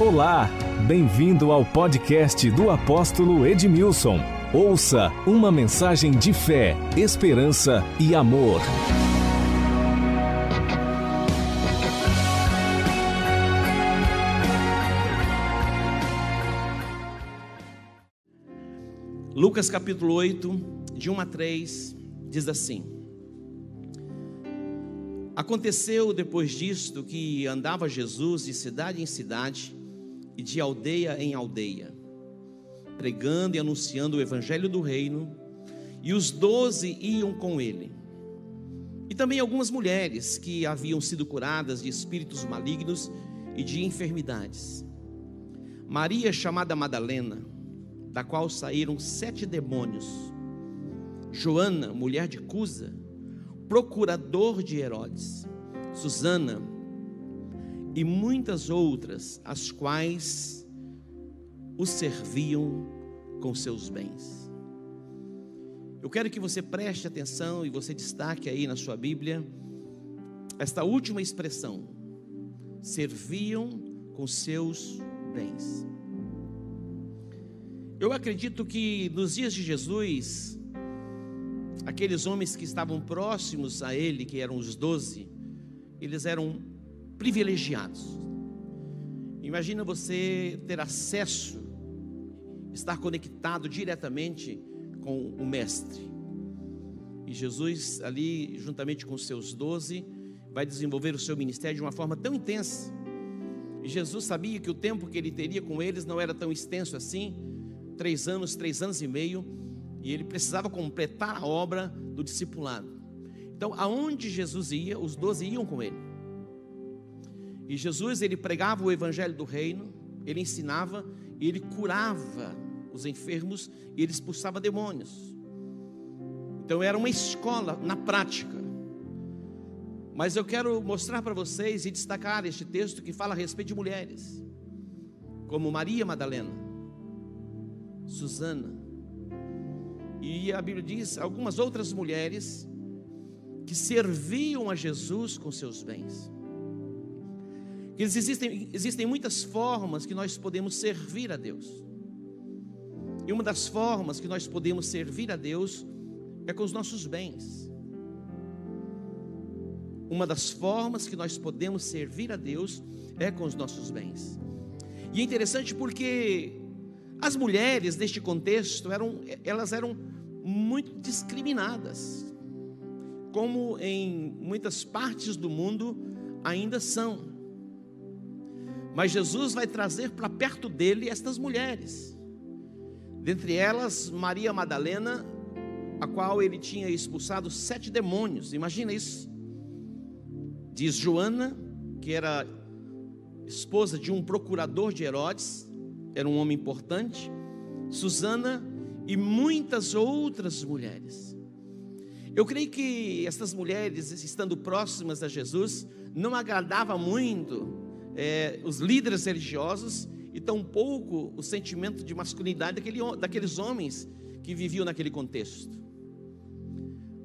Olá, bem-vindo ao podcast do apóstolo Edmilson. Ouça uma mensagem de fé, esperança e amor. Lucas capítulo 8, de 1 a 3, diz assim: Aconteceu depois disto que andava Jesus de cidade em cidade e de aldeia em aldeia, pregando e anunciando o evangelho do reino, e os doze iam com ele. E também algumas mulheres que haviam sido curadas de espíritos malignos e de enfermidades. Maria, chamada Madalena, da qual saíram sete demônios. Joana, mulher de Cusa, procurador de Herodes. Susana, e muitas outras, as quais o serviam com seus bens. Eu quero que você preste atenção e você destaque aí na sua Bíblia esta última expressão: serviam com seus bens. Eu acredito que nos dias de Jesus, aqueles homens que estavam próximos a ele, que eram os doze, eles eram privilegiados. Imagina você ter acesso, estar conectado diretamente com o Mestre. E Jesus, ali, juntamente com os seus doze, vai desenvolver o seu ministério de uma forma tão intensa. E Jesus sabia que o tempo que ele teria com eles não era tão extenso assim três anos, três anos e meio, e ele precisava completar a obra do discipulado. Então, aonde Jesus ia, os doze iam com ele. E Jesus, ele pregava o evangelho do reino, ele ensinava, ele curava os enfermos e ele expulsava demônios. Então era uma escola na prática. Mas eu quero mostrar para vocês e destacar este texto que fala a respeito de mulheres, como Maria Madalena, Susana, e a Bíblia diz algumas outras mulheres que serviam a Jesus com seus bens. Existem, existem muitas formas que nós podemos servir a Deus. E uma das formas que nós podemos servir a Deus é com os nossos bens. Uma das formas que nós podemos servir a Deus é com os nossos bens. E é interessante porque as mulheres neste contexto eram elas eram muito discriminadas, como em muitas partes do mundo ainda são. Mas Jesus vai trazer para perto dele estas mulheres. Dentre elas, Maria Madalena, a qual ele tinha expulsado sete demônios. Imagina isso. Diz Joana, que era esposa de um procurador de Herodes, era um homem importante. Susana e muitas outras mulheres. Eu creio que estas mulheres, estando próximas a Jesus, não agradava muito é, os líderes religiosos e tampouco o sentimento de masculinidade daquele, daqueles homens que viviam naquele contexto.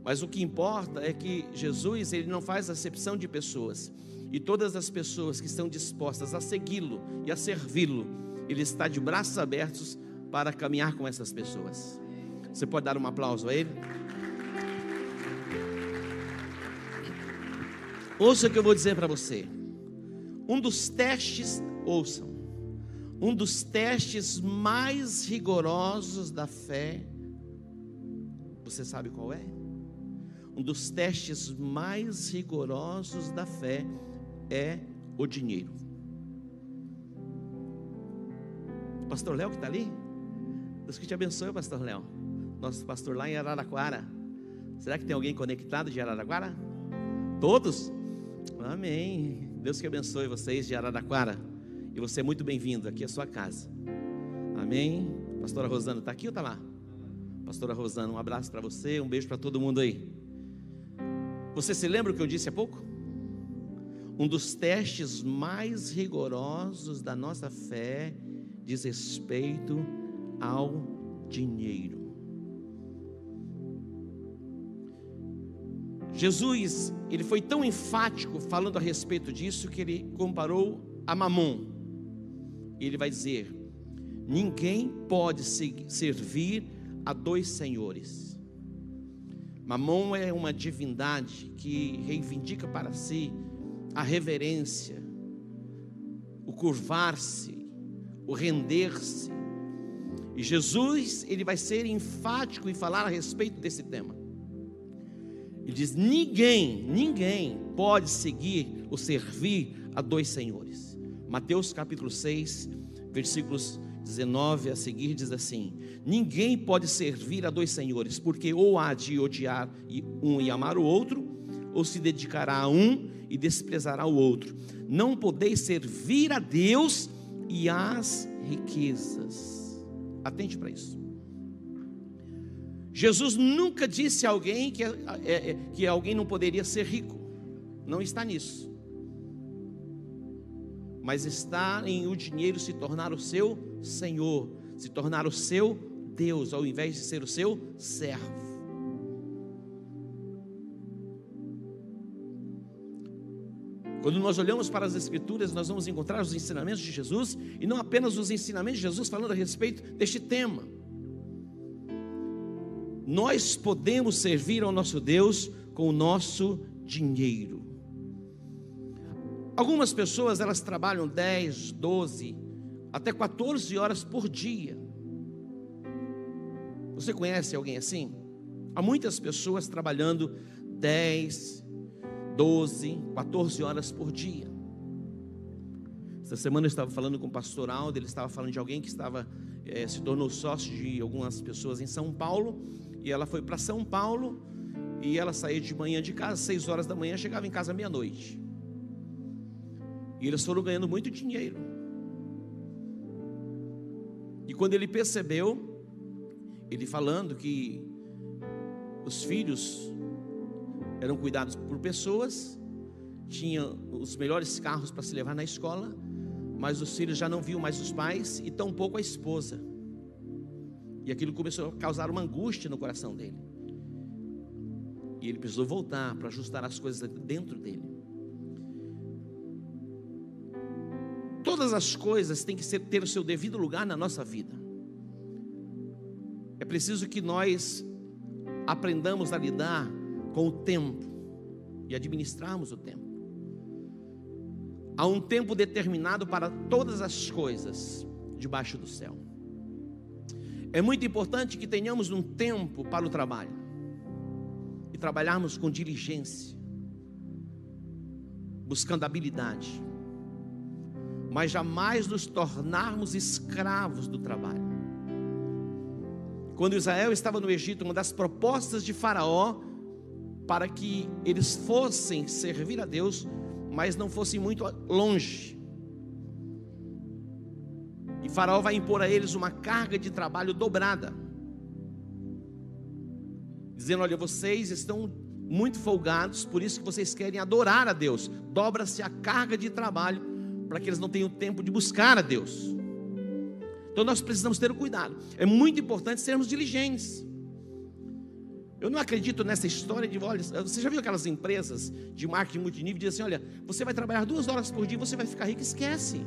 Mas o que importa é que Jesus ele não faz acepção de pessoas e todas as pessoas que estão dispostas a segui-lo e a servi-lo, ele está de braços abertos para caminhar com essas pessoas. Você pode dar um aplauso a ele? Ouça o que eu vou dizer para você. Um dos testes, ouçam, um dos testes mais rigorosos da fé, você sabe qual é? Um dos testes mais rigorosos da fé é o dinheiro. Pastor Léo que está ali? Deus que te abençoe, Pastor Léo. Nosso pastor lá em Araraquara. Será que tem alguém conectado de Araraquara? Todos? Amém. Deus que abençoe vocês de Araraquara. E você é muito bem-vindo aqui à sua casa. Amém. Pastora Rosana está aqui ou está lá? Pastora Rosana, um abraço para você, um beijo para todo mundo aí. Você se lembra o que eu disse há pouco? Um dos testes mais rigorosos da nossa fé diz respeito ao dinheiro. Jesus, ele foi tão enfático falando a respeito disso que ele comparou a Mamon, ele vai dizer: ninguém pode servir a dois senhores. Mamon é uma divindade que reivindica para si a reverência, o curvar-se, o render-se. E Jesus, ele vai ser enfático em falar a respeito desse tema. Ele diz: ninguém, ninguém pode seguir ou servir a dois senhores. Mateus capítulo 6, versículos 19 a seguir diz assim: Ninguém pode servir a dois senhores, porque ou há de odiar um e amar o outro, ou se dedicará a um e desprezará o outro. Não podeis servir a Deus e às riquezas. Atente para isso. Jesus nunca disse a alguém que, é, é, é, que alguém não poderia ser rico. Não está nisso. Mas está em o dinheiro se tornar o seu Senhor, se tornar o seu Deus, ao invés de ser o seu servo. Quando nós olhamos para as Escrituras, nós vamos encontrar os ensinamentos de Jesus, e não apenas os ensinamentos de Jesus falando a respeito deste tema nós podemos servir ao nosso Deus com o nosso dinheiro. Algumas pessoas elas trabalham 10, 12, até 14 horas por dia. Você conhece alguém assim? Há muitas pessoas trabalhando 10, 12, 14 horas por dia. Essa semana eu estava falando com o pastor Aldo, ele estava falando de alguém que estava é, se tornou sócio de algumas pessoas em São Paulo e ela foi para São Paulo e ela saía de manhã de casa, seis horas da manhã, chegava em casa meia-noite. E eles foram ganhando muito dinheiro. E quando ele percebeu, ele falando que os filhos eram cuidados por pessoas, tinha os melhores carros para se levar na escola, mas os filhos já não viam mais os pais e tampouco a esposa. E aquilo começou a causar uma angústia no coração dele. E ele precisou voltar para ajustar as coisas dentro dele. Todas as coisas têm que ser, ter o seu devido lugar na nossa vida. É preciso que nós aprendamos a lidar com o tempo e administrarmos o tempo. Há um tempo determinado para todas as coisas debaixo do céu. É muito importante que tenhamos um tempo para o trabalho e trabalharmos com diligência, buscando habilidade, mas jamais nos tornarmos escravos do trabalho. Quando Israel estava no Egito, uma das propostas de Faraó para que eles fossem servir a Deus, mas não fossem muito longe, Faraó vai impor a eles uma carga de trabalho dobrada. Dizendo: Olha, vocês estão muito folgados, por isso que vocês querem adorar a Deus. Dobra-se a carga de trabalho para que eles não tenham tempo de buscar a Deus. Então nós precisamos ter o cuidado. É muito importante sermos diligentes. Eu não acredito nessa história de, olha, você já viu aquelas empresas de marketing multinível que dizem assim, olha, você vai trabalhar duas horas por dia, você vai ficar rico, esquece.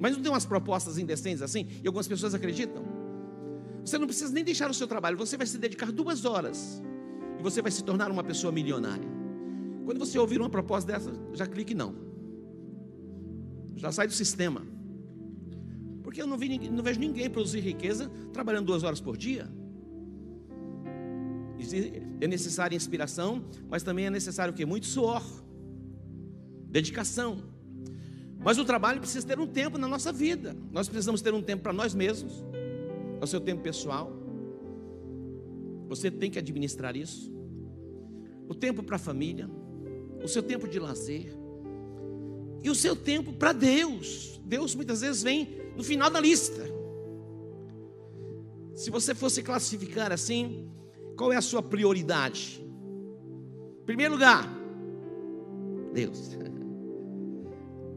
Mas não tem umas propostas indecentes assim? E algumas pessoas acreditam? Você não precisa nem deixar o seu trabalho, você vai se dedicar duas horas e você vai se tornar uma pessoa milionária. Quando você ouvir uma proposta dessa, já clique não. Já sai do sistema. Porque eu não, vi, não vejo ninguém produzir riqueza trabalhando duas horas por dia. É necessária inspiração, mas também é necessário o que? Muito suor, dedicação. Mas o trabalho precisa ter um tempo na nossa vida. Nós precisamos ter um tempo para nós mesmos, é o seu tempo pessoal. Você tem que administrar isso. O tempo para a família, o seu tempo de lazer e o seu tempo para Deus. Deus muitas vezes vem no final da lista. Se você fosse classificar assim, qual é a sua prioridade? Primeiro lugar, Deus.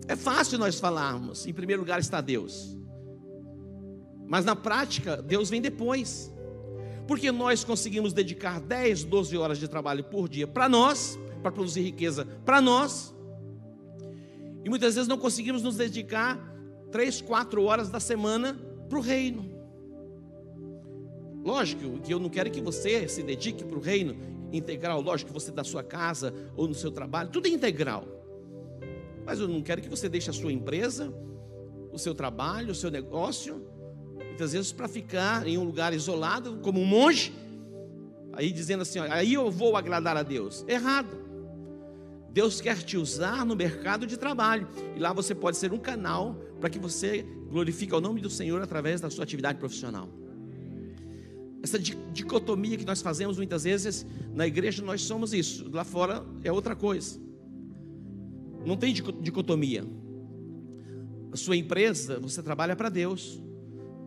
É fácil nós falarmos, em primeiro lugar está Deus. Mas na prática, Deus vem depois. Porque nós conseguimos dedicar 10, 12 horas de trabalho por dia para nós, para produzir riqueza para nós. E muitas vezes não conseguimos nos dedicar três, quatro horas da semana para o reino. Lógico que eu não quero que você se dedique para o reino integral, lógico que você da sua casa ou no seu trabalho, tudo é integral. Mas eu não quero que você deixe a sua empresa, o seu trabalho, o seu negócio, muitas vezes para ficar em um lugar isolado, como um monge, aí dizendo assim: ó, aí eu vou agradar a Deus. Errado. Deus quer te usar no mercado de trabalho, e lá você pode ser um canal para que você glorifique o nome do Senhor através da sua atividade profissional. Essa dicotomia que nós fazemos muitas vezes na igreja, nós somos isso, lá fora é outra coisa. Não tem dicotomia. A sua empresa, você trabalha para Deus.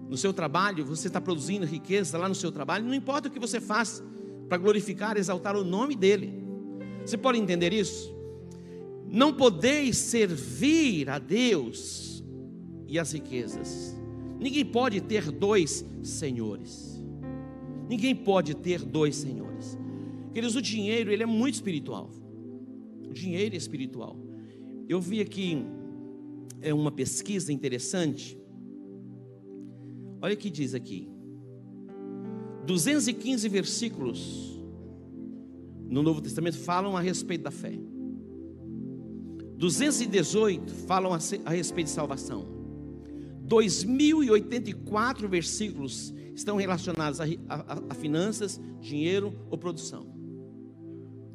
No seu trabalho, você está produzindo riqueza lá no seu trabalho, não importa o que você faz para glorificar, exaltar o nome dEle. Você pode entender isso? Não podeis servir a Deus e as riquezas. Ninguém pode ter dois senhores. Ninguém pode ter dois senhores. Queridos, o dinheiro, ele é muito espiritual. O dinheiro é espiritual. Eu vi aqui é uma pesquisa interessante. Olha o que diz aqui. 215 versículos no Novo Testamento falam a respeito da fé. 218 falam a respeito de salvação. 2084 versículos estão relacionados a, a, a, finanças, dinheiro ou produção.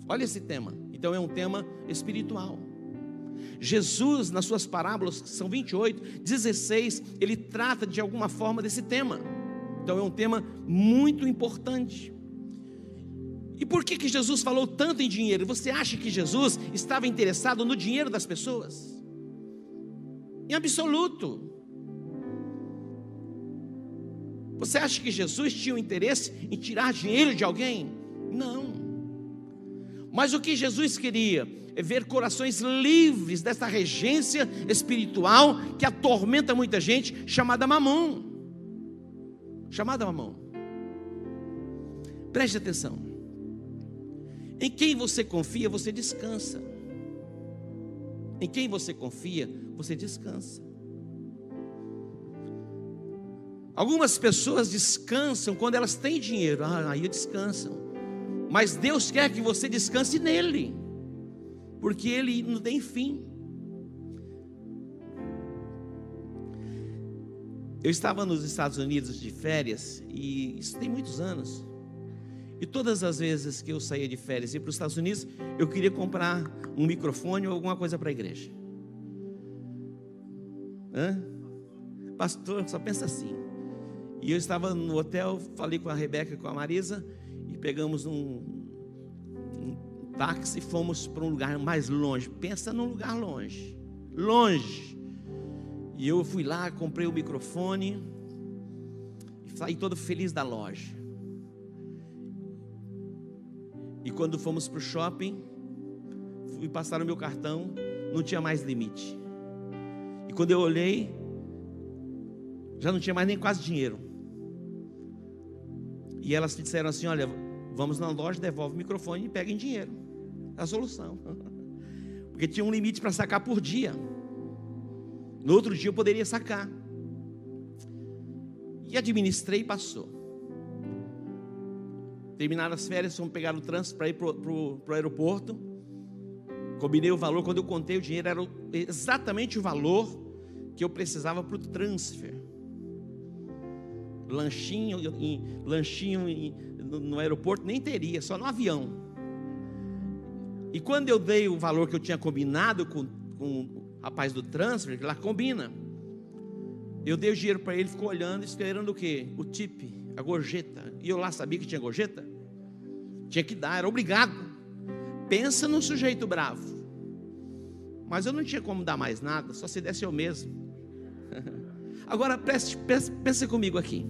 Olha esse tema. Então é um tema espiritual. Jesus, nas suas parábolas, que são 28, 16, ele trata de alguma forma desse tema. Então é um tema muito importante. E por que, que Jesus falou tanto em dinheiro? Você acha que Jesus estava interessado no dinheiro das pessoas? Em absoluto. Você acha que Jesus tinha um interesse em tirar dinheiro de alguém? Não. Mas o que Jesus queria é ver corações livres dessa regência espiritual que atormenta muita gente, chamada mamão. Chamada mamão. Preste atenção. Em quem você confia, você descansa. Em quem você confia, você descansa. Algumas pessoas descansam quando elas têm dinheiro, ah, aí descansam. Mas Deus quer que você descanse nele, porque ele não tem fim. Eu estava nos Estados Unidos de férias, e isso tem muitos anos. E todas as vezes que eu saía de férias e ia para os Estados Unidos, eu queria comprar um microfone ou alguma coisa para a igreja. Hã? Pastor, só pensa assim. E eu estava no hotel, falei com a Rebeca e com a Marisa, pegamos um, um táxi e fomos para um lugar mais longe. Pensa num lugar longe. Longe. E eu fui lá, comprei o microfone e saí todo feliz da loja. E quando fomos para o shopping, fui passar o meu cartão, não tinha mais limite. E quando eu olhei, já não tinha mais nem quase dinheiro. E elas disseram assim: Olha, vamos na loja, devolve o microfone e peguem dinheiro. É a solução. Porque tinha um limite para sacar por dia. No outro dia eu poderia sacar. E administrei e passou. Terminaram as férias, fomos pegar o trânsito para ir para o aeroporto. Combinei o valor, quando eu contei o dinheiro, era exatamente o valor que eu precisava para o transfer. Lanchinho, em, lanchinho em, no, aeroporto nem teria, só no avião. E quando eu dei o valor que eu tinha combinado com, com o rapaz do transfer, que lá combina, eu dei o dinheiro para ele, ficou olhando, esperando o quê? O tip, a gorjeta. E eu lá sabia que tinha gorjeta. Tinha que dar, era obrigado. Pensa num sujeito bravo. Mas eu não tinha como dar mais nada, só se desse eu mesmo. Agora preste, pense, pense comigo aqui.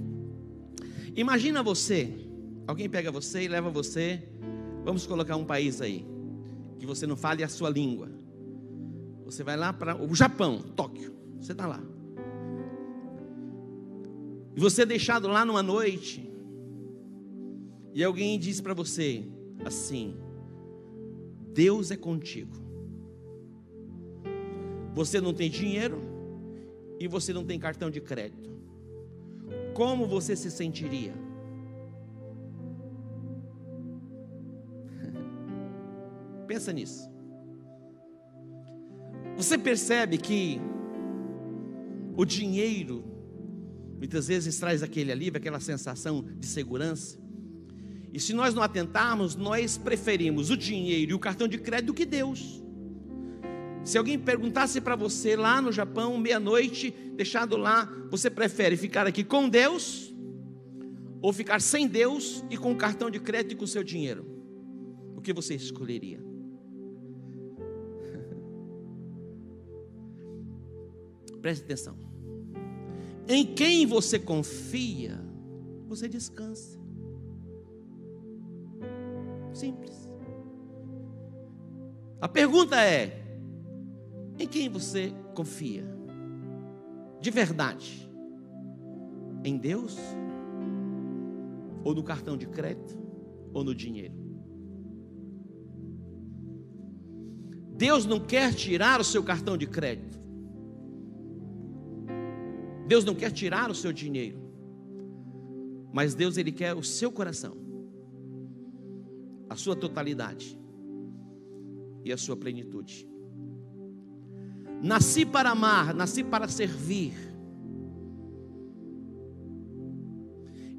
Imagina você, alguém pega você e leva você, vamos colocar um país aí, que você não fale a sua língua. Você vai lá para o Japão, Tóquio. Você está lá. E você é deixado lá numa noite, e alguém diz para você assim: Deus é contigo. Você não tem dinheiro e você não tem cartão de crédito, como você se sentiria? Pensa nisso. Você percebe que o dinheiro muitas vezes traz aquele alívio, aquela sensação de segurança. E se nós não atentarmos, nós preferimos o dinheiro e o cartão de crédito que Deus. Se alguém perguntasse para você lá no Japão, meia-noite, deixado lá, você prefere ficar aqui com Deus ou ficar sem Deus e com o cartão de crédito e com o seu dinheiro? O que você escolheria? Preste atenção. Em quem você confia, você descansa. Simples. A pergunta é: em quem você confia? De verdade? Em Deus? Ou no cartão de crédito? Ou no dinheiro? Deus não quer tirar o seu cartão de crédito. Deus não quer tirar o seu dinheiro. Mas Deus ele quer o seu coração a sua totalidade e a sua plenitude. Nasci para amar, nasci para servir.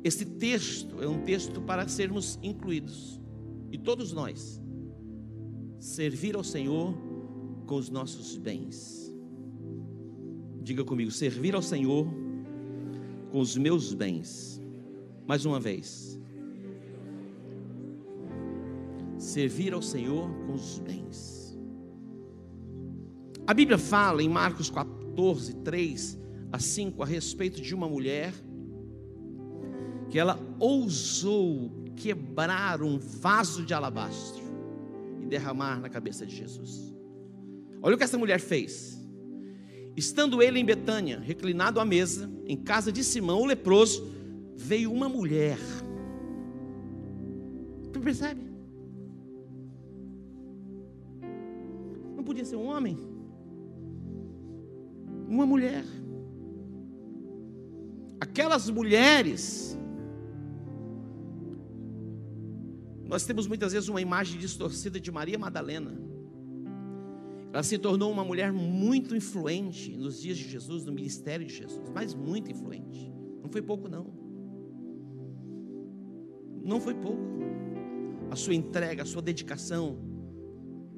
Esse texto é um texto para sermos incluídos, e todos nós, servir ao Senhor com os nossos bens. Diga comigo, servir ao Senhor com os meus bens. Mais uma vez, servir ao Senhor com os bens. A Bíblia fala em Marcos 14, 3 a 5 a respeito de uma mulher que ela ousou quebrar um vaso de alabastro e derramar na cabeça de Jesus. Olha o que essa mulher fez. Estando ele em Betânia, reclinado à mesa, em casa de Simão, o leproso, veio uma mulher. Tu percebe? Não podia ser um homem? Uma mulher. Aquelas mulheres. Nós temos muitas vezes uma imagem distorcida de Maria Madalena. Ela se tornou uma mulher muito influente nos dias de Jesus, no ministério de Jesus, mas muito influente. Não foi pouco, não. Não foi pouco. A sua entrega, a sua dedicação,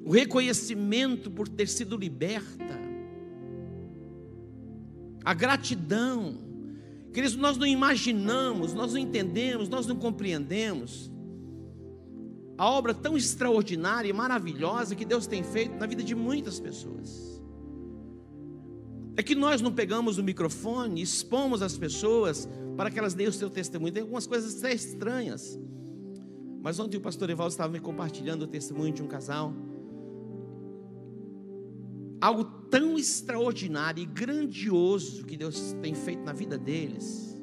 o reconhecimento por ter sido liberta, a gratidão. Queridos, nós não imaginamos, nós não entendemos, nós não compreendemos a obra tão extraordinária e maravilhosa que Deus tem feito na vida de muitas pessoas. É que nós não pegamos o microfone, expomos as pessoas para que elas deem o seu testemunho. Tem algumas coisas até estranhas. Mas ontem o pastor Evaldo estava me compartilhando o testemunho de um casal algo tão extraordinário e grandioso que Deus tem feito na vida deles.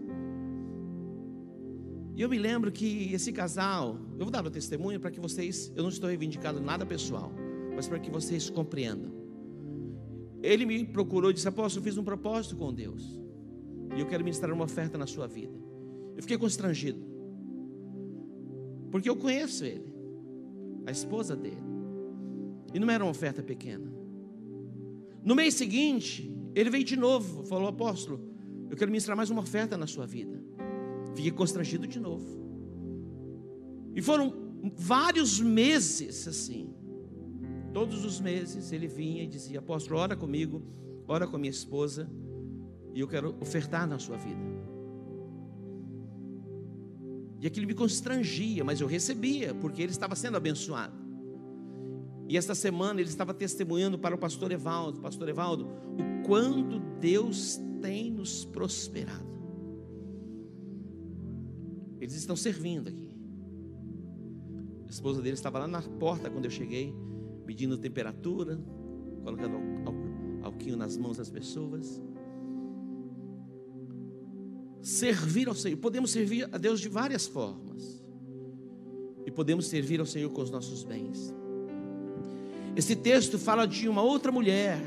E eu me lembro que esse casal, eu vou dar o testemunho para que vocês, eu não estou reivindicando nada pessoal, mas para que vocês compreendam. Ele me procurou e disse: Apóstolo, eu fiz um propósito com Deus, e eu quero ministrar uma oferta na sua vida. Eu fiquei constrangido, porque eu conheço ele, a esposa dele, e não era uma oferta pequena. No mês seguinte, ele veio de novo, falou: Apóstolo, eu quero ministrar mais uma oferta na sua vida. Fiquei constrangido de novo. E foram vários meses assim. Todos os meses ele vinha e dizia: Apóstolo, ora comigo, ora com a minha esposa, e eu quero ofertar na sua vida. E aquilo me constrangia, mas eu recebia, porque ele estava sendo abençoado. E esta semana ele estava testemunhando para o pastor Evaldo, pastor Evaldo, o quanto Deus tem nos prosperado. Eles estão servindo aqui. A esposa dele estava lá na porta quando eu cheguei, medindo temperatura, colocando alquinho nas mãos das pessoas. Servir ao Senhor, podemos servir a Deus de várias formas. E podemos servir ao Senhor com os nossos bens. Esse texto fala de uma outra mulher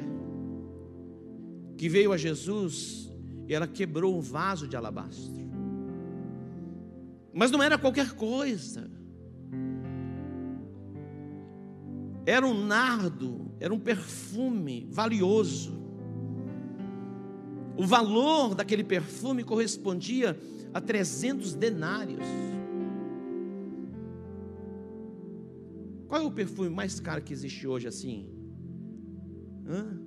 que veio a Jesus e ela quebrou um vaso de alabastro. Mas não era qualquer coisa. Era um nardo, era um perfume valioso. O valor daquele perfume correspondia a 300 denários. Qual é o perfume mais caro que existe hoje assim? Hã?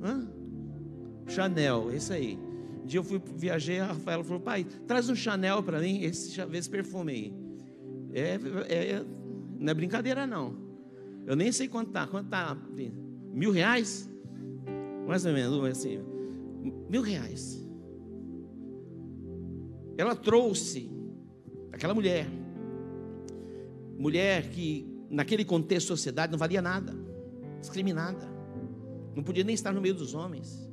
Hã? Chanel, esse aí. Um dia eu fui viajei, a Rafaela falou: "Pai, traz um Chanel para mim, esse, esse perfume aí". É, é, não é brincadeira não. Eu nem sei quanto tá. Quanto tá? Mil reais? Mais ou menos, assim. Mil reais. Ela trouxe aquela mulher, mulher que naquele contexto de sociedade não valia nada, discriminada, não podia nem estar no meio dos homens,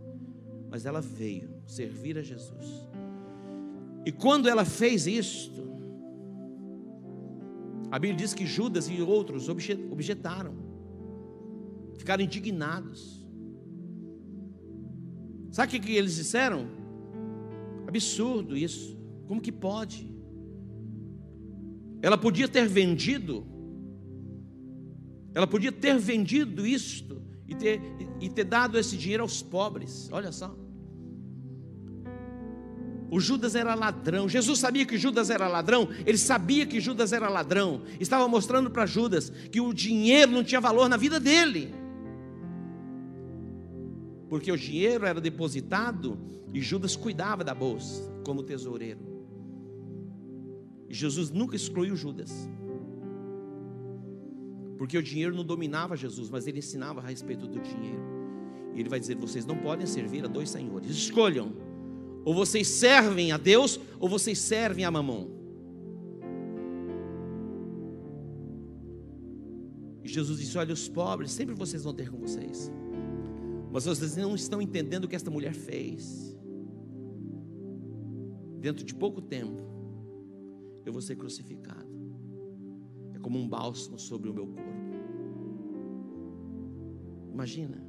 mas ela veio servir a Jesus. E quando ela fez isto, a Bíblia diz que Judas e outros objetaram, ficaram indignados. Sabe o que eles disseram? Absurdo isso. Como que pode? Ela podia ter vendido, ela podia ter vendido isto e ter, e ter dado esse dinheiro aos pobres. Olha só. O Judas era ladrão. Jesus sabia que Judas era ladrão. Ele sabia que Judas era ladrão. Estava mostrando para Judas que o dinheiro não tinha valor na vida dele. Porque o dinheiro era depositado e Judas cuidava da bolsa como tesoureiro. E Jesus nunca excluiu Judas. Porque o dinheiro não dominava Jesus, mas ele ensinava a respeito do dinheiro. E ele vai dizer: vocês não podem servir a dois senhores. Escolham ou vocês servem a Deus, ou vocês servem a mamão. E Jesus disse: Olha, os pobres sempre vocês vão ter com vocês. Mas vocês não estão entendendo o que esta mulher fez. Dentro de pouco tempo, eu vou ser crucificado. É como um bálsamo sobre o meu corpo. Imagina.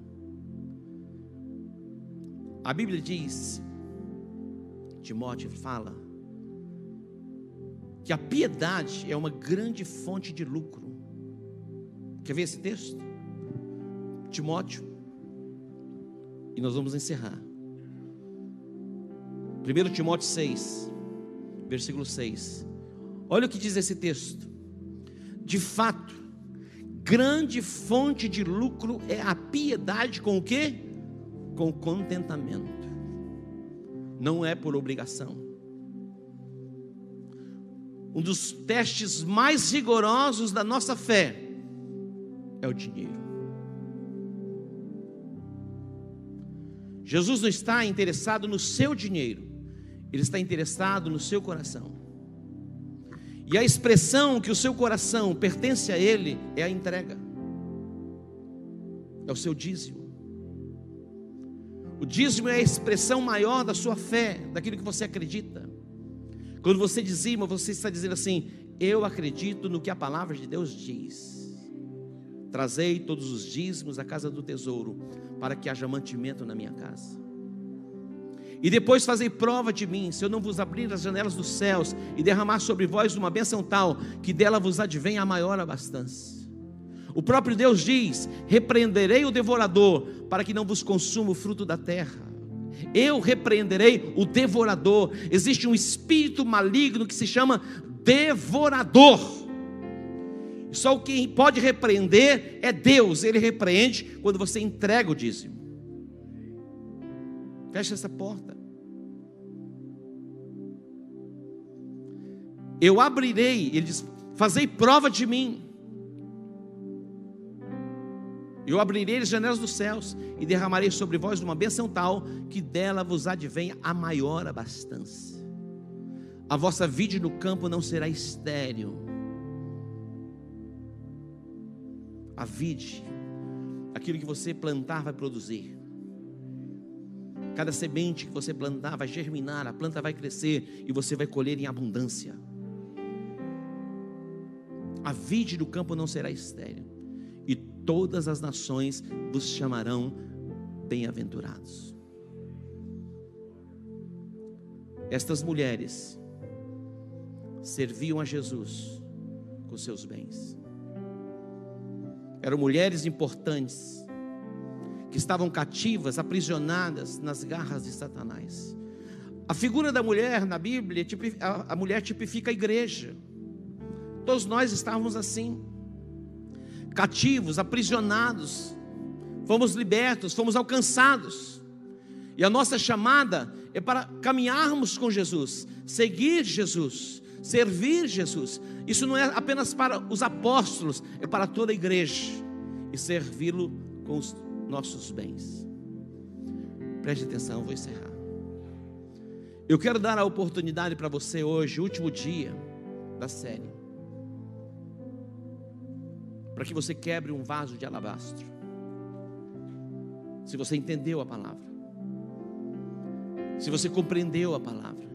A Bíblia diz Timóteo fala que a piedade é uma grande fonte de lucro. Quer ver esse texto? Timóteo. E nós vamos encerrar. 1 Timóteo 6, versículo 6. Olha o que diz esse texto. De fato, grande fonte de lucro é a piedade com o que? Com contentamento não é por obrigação. Um dos testes mais rigorosos da nossa fé é o dinheiro. Jesus não está interessado no seu dinheiro, ele está interessado no seu coração. E a expressão que o seu coração pertence a ele é a entrega, é o seu dízimo. O dízimo é a expressão maior da sua fé, daquilo que você acredita. Quando você dizima, você está dizendo assim: Eu acredito no que a palavra de Deus diz. Trazei todos os dízimos à casa do tesouro, para que haja mantimento na minha casa. E depois fazei prova de mim, se eu não vos abrir as janelas dos céus e derramar sobre vós uma bênção tal, que dela vos advenha a maior abastança. O próprio Deus diz: repreenderei o devorador, para que não vos consuma o fruto da terra. Eu repreenderei o devorador. Existe um espírito maligno que se chama devorador. Só quem pode repreender é Deus. Ele repreende quando você entrega o dízimo. Fecha essa porta. Eu abrirei, ele diz: Fazei prova de mim eu abrirei as janelas dos céus e derramarei sobre vós uma bênção tal que dela vos advenha a maior abastança. A vossa vide no campo não será estéril. A vide, aquilo que você plantar vai produzir. Cada semente que você plantar vai germinar, a planta vai crescer e você vai colher em abundância. A vide do campo não será estéril. e todas as nações vos chamarão bem-aventurados. Estas mulheres serviam a Jesus com seus bens. Eram mulheres importantes, que estavam cativas, aprisionadas nas garras de Satanás. A figura da mulher na Bíblia, a mulher tipifica a igreja. Todos nós estávamos assim, cativos, aprisionados, fomos libertos, fomos alcançados. E a nossa chamada é para caminharmos com Jesus, seguir Jesus, servir Jesus. Isso não é apenas para os apóstolos, é para toda a igreja e servi-lo com os nossos bens. Preste atenção, vou encerrar. Eu quero dar a oportunidade para você hoje, último dia da série, para que você quebre um vaso de alabastro. Se você entendeu a palavra, se você compreendeu a palavra,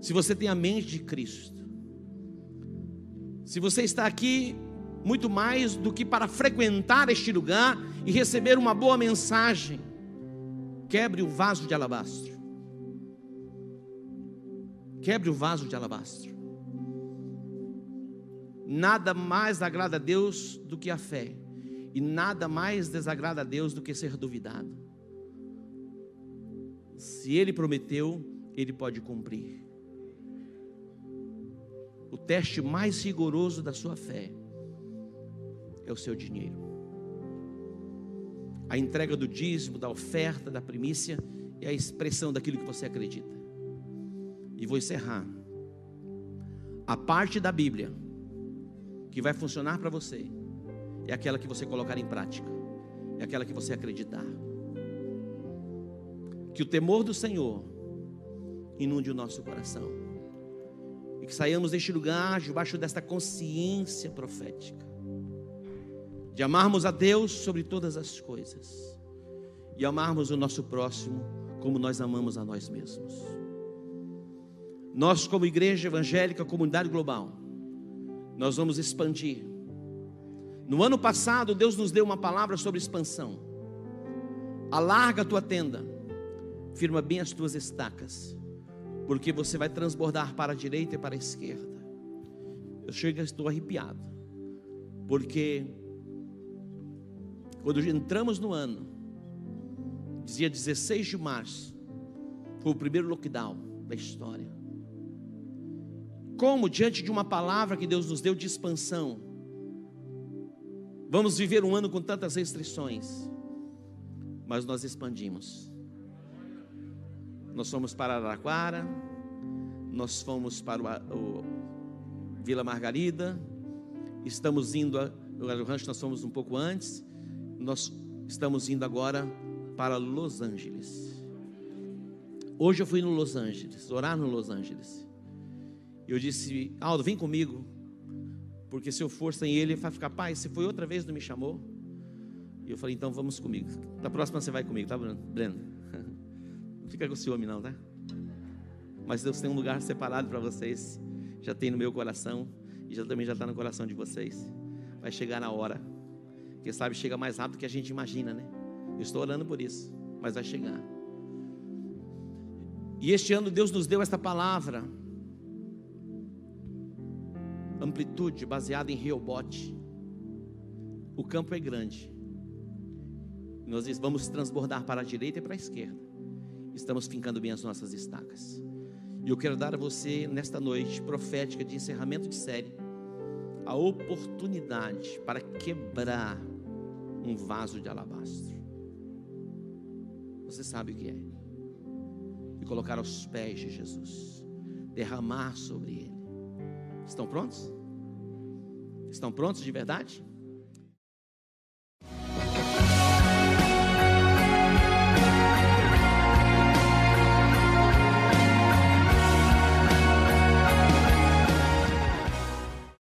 se você tem a mente de Cristo, se você está aqui muito mais do que para frequentar este lugar e receber uma boa mensagem, quebre o vaso de alabastro. Quebre o vaso de alabastro. Nada mais agrada a Deus do que a fé, e nada mais desagrada a Deus do que ser duvidado. Se Ele prometeu, Ele pode cumprir. O teste mais rigoroso da sua fé é o seu dinheiro. A entrega do dízimo, da oferta, da primícia é a expressão daquilo que você acredita. E vou encerrar. A parte da Bíblia que vai funcionar para você é aquela que você colocar em prática, é aquela que você acreditar. Que o temor do Senhor inunde o nosso coração. E que saiamos deste lugar debaixo desta consciência profética. De amarmos a Deus sobre todas as coisas. E amarmos o nosso próximo como nós amamos a nós mesmos. Nós, como igreja evangélica, comunidade global, nós vamos expandir. No ano passado, Deus nos deu uma palavra sobre expansão. Alarga a tua tenda, firma bem as tuas estacas, porque você vai transbordar para a direita e para a esquerda. Eu chego e estou arrepiado, porque quando entramos no ano, dizia 16 de março, foi o primeiro lockdown da história. Como diante de uma palavra que Deus nos deu de expansão, vamos viver um ano com tantas restrições, mas nós expandimos. Nós fomos para Araraquara, nós fomos para o, o Vila Margarida, estamos indo, a, o rancho nós fomos um pouco antes, nós estamos indo agora para Los Angeles. Hoje eu fui no Los Angeles, orar no Los Angeles. Eu disse, Aldo, vem comigo, porque se eu for sem ele, vai ficar, pai, você foi outra vez, não me chamou? E eu falei, então vamos comigo. Da próxima você vai comigo, tá, Breno? Breno. Fica com ciúme não, tá? Mas Deus tem um lugar separado para vocês. Já tem no meu coração e já também já está no coração de vocês. Vai chegar na hora. Quem sabe chega mais rápido do que a gente imagina, né? Eu estou orando por isso, mas vai chegar. E este ano Deus nos deu esta palavra. Amplitude baseada em Reobote. O campo é grande. Nós vamos transbordar para a direita e para a esquerda estamos fincando bem as nossas estacas. E eu quero dar a você, nesta noite profética de encerramento de série, a oportunidade para quebrar um vaso de alabastro. Você sabe o que é? E colocar aos pés de Jesus, derramar sobre ele. Estão prontos? Estão prontos de verdade?